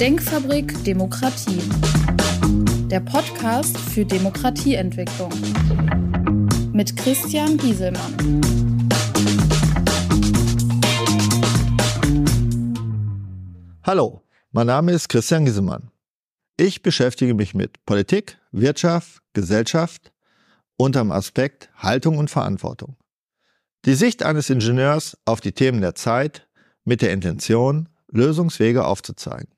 Denkfabrik Demokratie. Der Podcast für Demokratieentwicklung. Mit Christian Gieselmann. Hallo, mein Name ist Christian Gieselmann. Ich beschäftige mich mit Politik, Wirtschaft, Gesellschaft unter dem Aspekt Haltung und Verantwortung. Die Sicht eines Ingenieurs auf die Themen der Zeit mit der Intention, Lösungswege aufzuzeigen.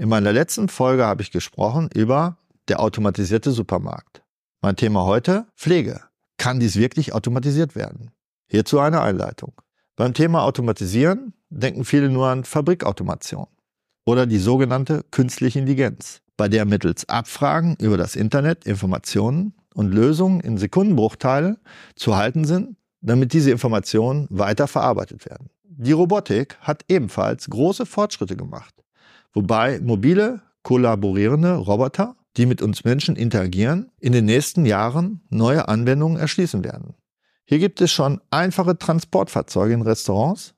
In meiner letzten Folge habe ich gesprochen über der automatisierte Supermarkt. Mein Thema heute Pflege. Kann dies wirklich automatisiert werden? Hierzu eine Einleitung. Beim Thema Automatisieren denken viele nur an Fabrikautomation oder die sogenannte künstliche Intelligenz, bei der mittels Abfragen über das Internet Informationen und Lösungen in Sekundenbruchteile zu halten sind, damit diese Informationen weiter verarbeitet werden. Die Robotik hat ebenfalls große Fortschritte gemacht, wobei mobile, kollaborierende Roboter, die mit uns Menschen interagieren, in den nächsten Jahren neue Anwendungen erschließen werden. Hier gibt es schon einfache Transportfahrzeuge in Restaurants,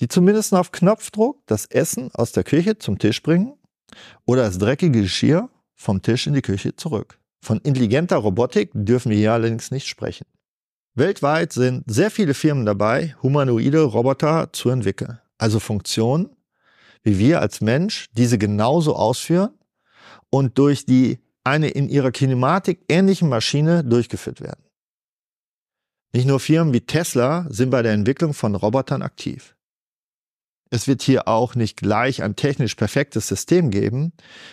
die zumindest auf Knopfdruck das Essen aus der Küche zum Tisch bringen oder das dreckige Geschirr vom Tisch in die Küche zurück. Von intelligenter Robotik dürfen wir hier allerdings nicht sprechen. Weltweit sind sehr viele Firmen dabei, humanoide Roboter zu entwickeln. Also Funktionen, wie wir als Mensch diese genauso ausführen und durch die eine in ihrer Kinematik ähnliche Maschine durchgeführt werden. Nicht nur Firmen wie Tesla sind bei der Entwicklung von Robotern aktiv. Es wird hier auch nicht gleich ein technisch perfektes System geben,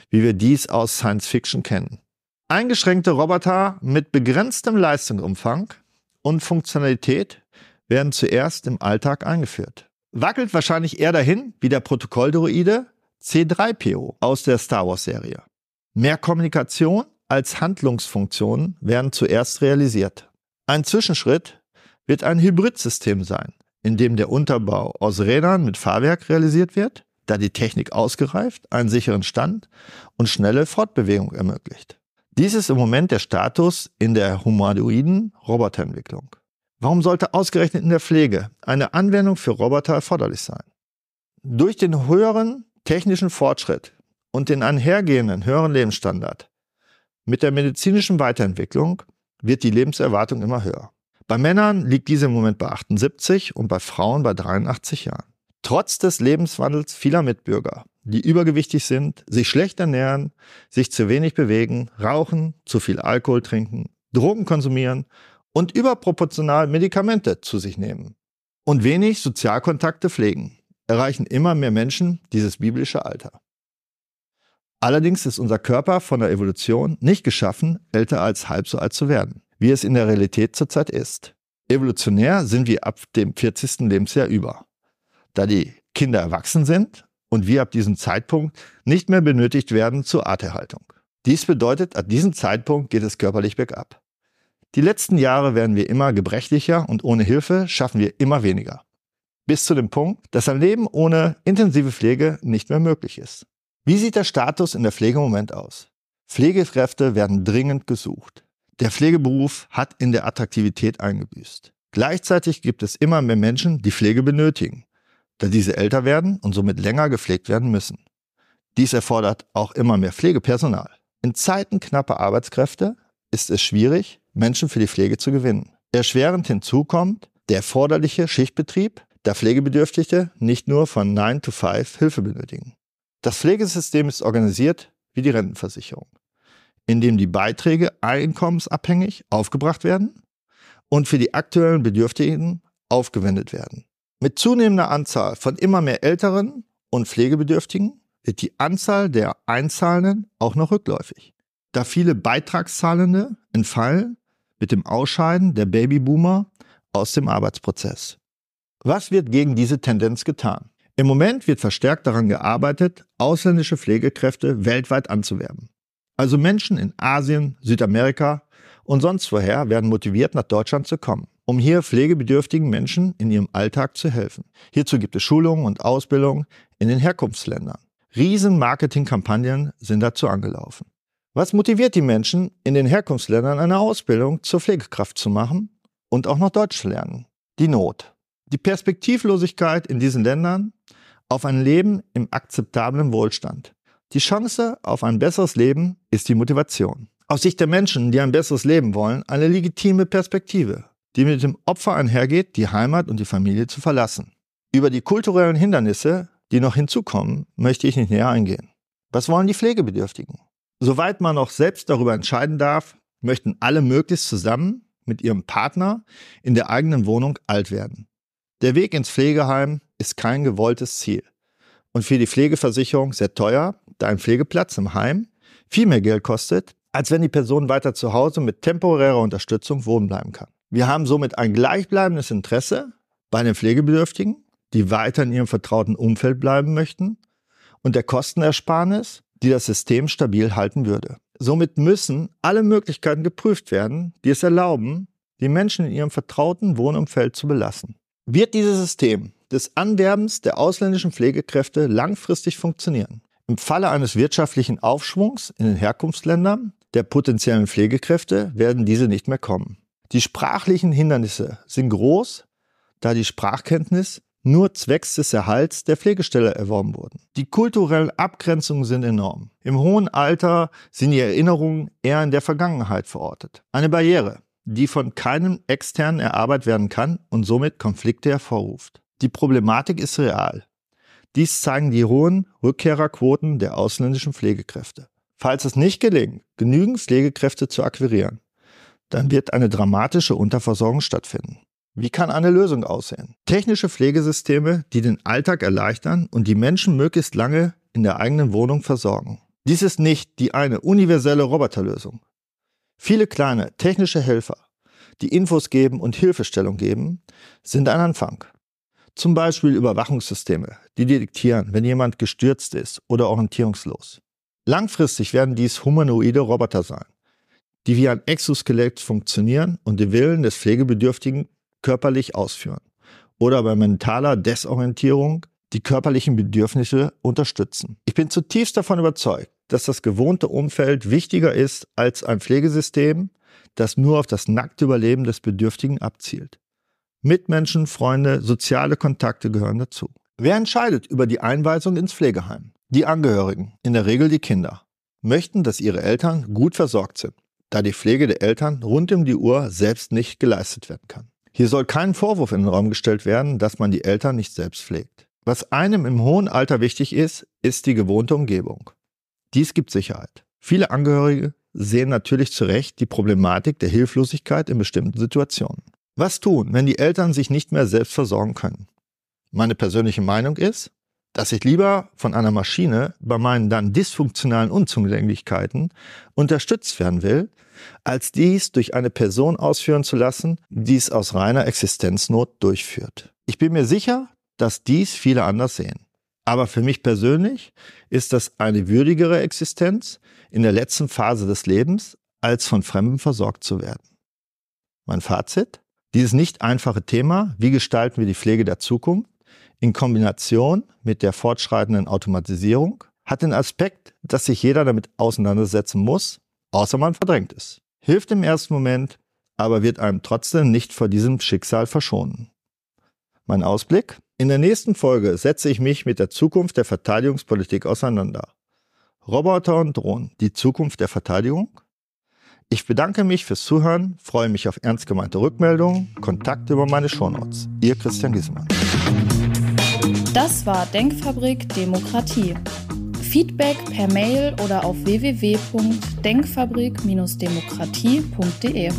wie wir dies aus Science Fiction kennen. Eingeschränkte Roboter mit begrenztem Leistungsumfang und Funktionalität werden zuerst im Alltag eingeführt. Wackelt wahrscheinlich eher dahin wie der Protokolldroide C3PO aus der Star Wars Serie. Mehr Kommunikation als Handlungsfunktionen werden zuerst realisiert. Ein Zwischenschritt wird ein Hybridsystem sein, in dem der Unterbau aus Rädern mit Fahrwerk realisiert wird, da die Technik ausgereift, einen sicheren Stand und schnelle Fortbewegung ermöglicht. Dies ist im Moment der Status in der humanoiden Roboterentwicklung. Warum sollte ausgerechnet in der Pflege eine Anwendung für Roboter erforderlich sein? Durch den höheren technischen Fortschritt und den einhergehenden höheren Lebensstandard mit der medizinischen Weiterentwicklung wird die Lebenserwartung immer höher. Bei Männern liegt diese im Moment bei 78 und bei Frauen bei 83 Jahren. Trotz des Lebenswandels vieler Mitbürger die übergewichtig sind, sich schlecht ernähren, sich zu wenig bewegen, rauchen, zu viel Alkohol trinken, Drogen konsumieren und überproportional Medikamente zu sich nehmen und wenig Sozialkontakte pflegen, erreichen immer mehr Menschen dieses biblische Alter. Allerdings ist unser Körper von der Evolution nicht geschaffen, älter als halb so alt zu werden, wie es in der Realität zurzeit ist. Evolutionär sind wir ab dem 40. Lebensjahr über. Da die Kinder erwachsen sind und wir ab diesem Zeitpunkt nicht mehr benötigt werden zur Arterhaltung. Dies bedeutet, ab diesem Zeitpunkt geht es körperlich bergab. Die letzten Jahre werden wir immer gebrechlicher und ohne Hilfe schaffen wir immer weniger. Bis zu dem Punkt, dass ein Leben ohne intensive Pflege nicht mehr möglich ist. Wie sieht der Status in der Pflege im Moment aus? Pflegekräfte werden dringend gesucht. Der Pflegeberuf hat in der Attraktivität eingebüßt. Gleichzeitig gibt es immer mehr Menschen, die Pflege benötigen da diese älter werden und somit länger gepflegt werden müssen. Dies erfordert auch immer mehr Pflegepersonal. In Zeiten knapper Arbeitskräfte ist es schwierig, Menschen für die Pflege zu gewinnen. Erschwerend hinzu kommt der erforderliche Schichtbetrieb, da Pflegebedürftige nicht nur von 9 to 5 Hilfe benötigen. Das Pflegesystem ist organisiert wie die Rentenversicherung, in dem die Beiträge einkommensabhängig aufgebracht werden und für die aktuellen Bedürftigen aufgewendet werden. Mit zunehmender Anzahl von immer mehr Älteren und Pflegebedürftigen wird die Anzahl der Einzahlenden auch noch rückläufig. Da viele Beitragszahlende entfallen mit dem Ausscheiden der Babyboomer aus dem Arbeitsprozess. Was wird gegen diese Tendenz getan? Im Moment wird verstärkt daran gearbeitet, ausländische Pflegekräfte weltweit anzuwerben. Also Menschen in Asien, Südamerika und sonst woher werden motiviert, nach Deutschland zu kommen um hier pflegebedürftigen Menschen in ihrem Alltag zu helfen. Hierzu gibt es Schulungen und Ausbildung in den Herkunftsländern. Riesen Marketingkampagnen sind dazu angelaufen. Was motiviert die Menschen, in den Herkunftsländern eine Ausbildung zur Pflegekraft zu machen und auch noch Deutsch zu lernen? Die Not. Die Perspektivlosigkeit in diesen Ländern auf ein Leben im akzeptablen Wohlstand. Die Chance auf ein besseres Leben ist die Motivation. Aus Sicht der Menschen, die ein besseres Leben wollen, eine legitime Perspektive, die mit dem Opfer einhergeht, die Heimat und die Familie zu verlassen. Über die kulturellen Hindernisse, die noch hinzukommen, möchte ich nicht näher eingehen. Was wollen die Pflegebedürftigen? Soweit man noch selbst darüber entscheiden darf, möchten alle möglichst zusammen mit ihrem Partner in der eigenen Wohnung alt werden. Der Weg ins Pflegeheim ist kein gewolltes Ziel und für die Pflegeversicherung sehr teuer, da ein Pflegeplatz im Heim viel mehr Geld kostet, als wenn die Person weiter zu Hause mit temporärer Unterstützung wohnen bleiben kann. Wir haben somit ein gleichbleibendes Interesse bei den Pflegebedürftigen, die weiter in ihrem vertrauten Umfeld bleiben möchten, und der Kostenersparnis, die das System stabil halten würde. Somit müssen alle Möglichkeiten geprüft werden, die es erlauben, die Menschen in ihrem vertrauten Wohnumfeld zu belassen. Wird dieses System des Anwerbens der ausländischen Pflegekräfte langfristig funktionieren? Im Falle eines wirtschaftlichen Aufschwungs in den Herkunftsländern der potenziellen Pflegekräfte werden diese nicht mehr kommen. Die sprachlichen Hindernisse sind groß, da die Sprachkenntnis nur zwecks des Erhalts der Pflegestelle erworben wurden. Die kulturellen Abgrenzungen sind enorm. Im hohen Alter sind die Erinnerungen eher in der Vergangenheit verortet. Eine Barriere, die von keinem externen erarbeitet werden kann und somit Konflikte hervorruft. Die Problematik ist real. Dies zeigen die hohen Rückkehrerquoten der ausländischen Pflegekräfte. Falls es nicht gelingt, genügend Pflegekräfte zu akquirieren, dann wird eine dramatische Unterversorgung stattfinden. Wie kann eine Lösung aussehen? Technische Pflegesysteme, die den Alltag erleichtern und die Menschen möglichst lange in der eigenen Wohnung versorgen. Dies ist nicht die eine universelle Roboterlösung. Viele kleine technische Helfer, die Infos geben und Hilfestellung geben, sind ein Anfang. Zum Beispiel Überwachungssysteme, die detektieren, wenn jemand gestürzt ist oder orientierungslos. Langfristig werden dies humanoide Roboter sein, die wie ein Exoskelett funktionieren und den Willen des Pflegebedürftigen körperlich ausführen oder bei mentaler Desorientierung die körperlichen Bedürfnisse unterstützen. Ich bin zutiefst davon überzeugt, dass das gewohnte Umfeld wichtiger ist als ein Pflegesystem, das nur auf das nackte Überleben des Bedürftigen abzielt. Mitmenschen, Freunde, soziale Kontakte gehören dazu. Wer entscheidet über die Einweisung ins Pflegeheim? Die Angehörigen, in der Regel die Kinder, möchten, dass ihre Eltern gut versorgt sind, da die Pflege der Eltern rund um die Uhr selbst nicht geleistet werden kann. Hier soll kein Vorwurf in den Raum gestellt werden, dass man die Eltern nicht selbst pflegt. Was einem im hohen Alter wichtig ist, ist die gewohnte Umgebung. Dies gibt Sicherheit. Viele Angehörige sehen natürlich zu Recht die Problematik der Hilflosigkeit in bestimmten Situationen. Was tun, wenn die Eltern sich nicht mehr selbst versorgen können? Meine persönliche Meinung ist, dass ich lieber von einer Maschine bei meinen dann dysfunktionalen Unzulänglichkeiten unterstützt werden will, als dies durch eine Person ausführen zu lassen, die es aus reiner Existenznot durchführt. Ich bin mir sicher, dass dies viele anders sehen. Aber für mich persönlich ist das eine würdigere Existenz in der letzten Phase des Lebens, als von Fremden versorgt zu werden. Mein Fazit? Dieses nicht einfache Thema, wie gestalten wir die Pflege der Zukunft, in Kombination mit der fortschreitenden Automatisierung, hat den Aspekt, dass sich jeder damit auseinandersetzen muss, außer man verdrängt es. Hilft im ersten Moment, aber wird einem trotzdem nicht vor diesem Schicksal verschonen. Mein Ausblick? In der nächsten Folge setze ich mich mit der Zukunft der Verteidigungspolitik auseinander. Roboter und Drohnen, die Zukunft der Verteidigung? Ich bedanke mich fürs Zuhören, freue mich auf ernst gemeinte Rückmeldungen, Kontakte über meine Shownotes. Ihr Christian Giesemann. Das war Denkfabrik Demokratie. Feedback per Mail oder auf www.denkfabrik-demokratie.de.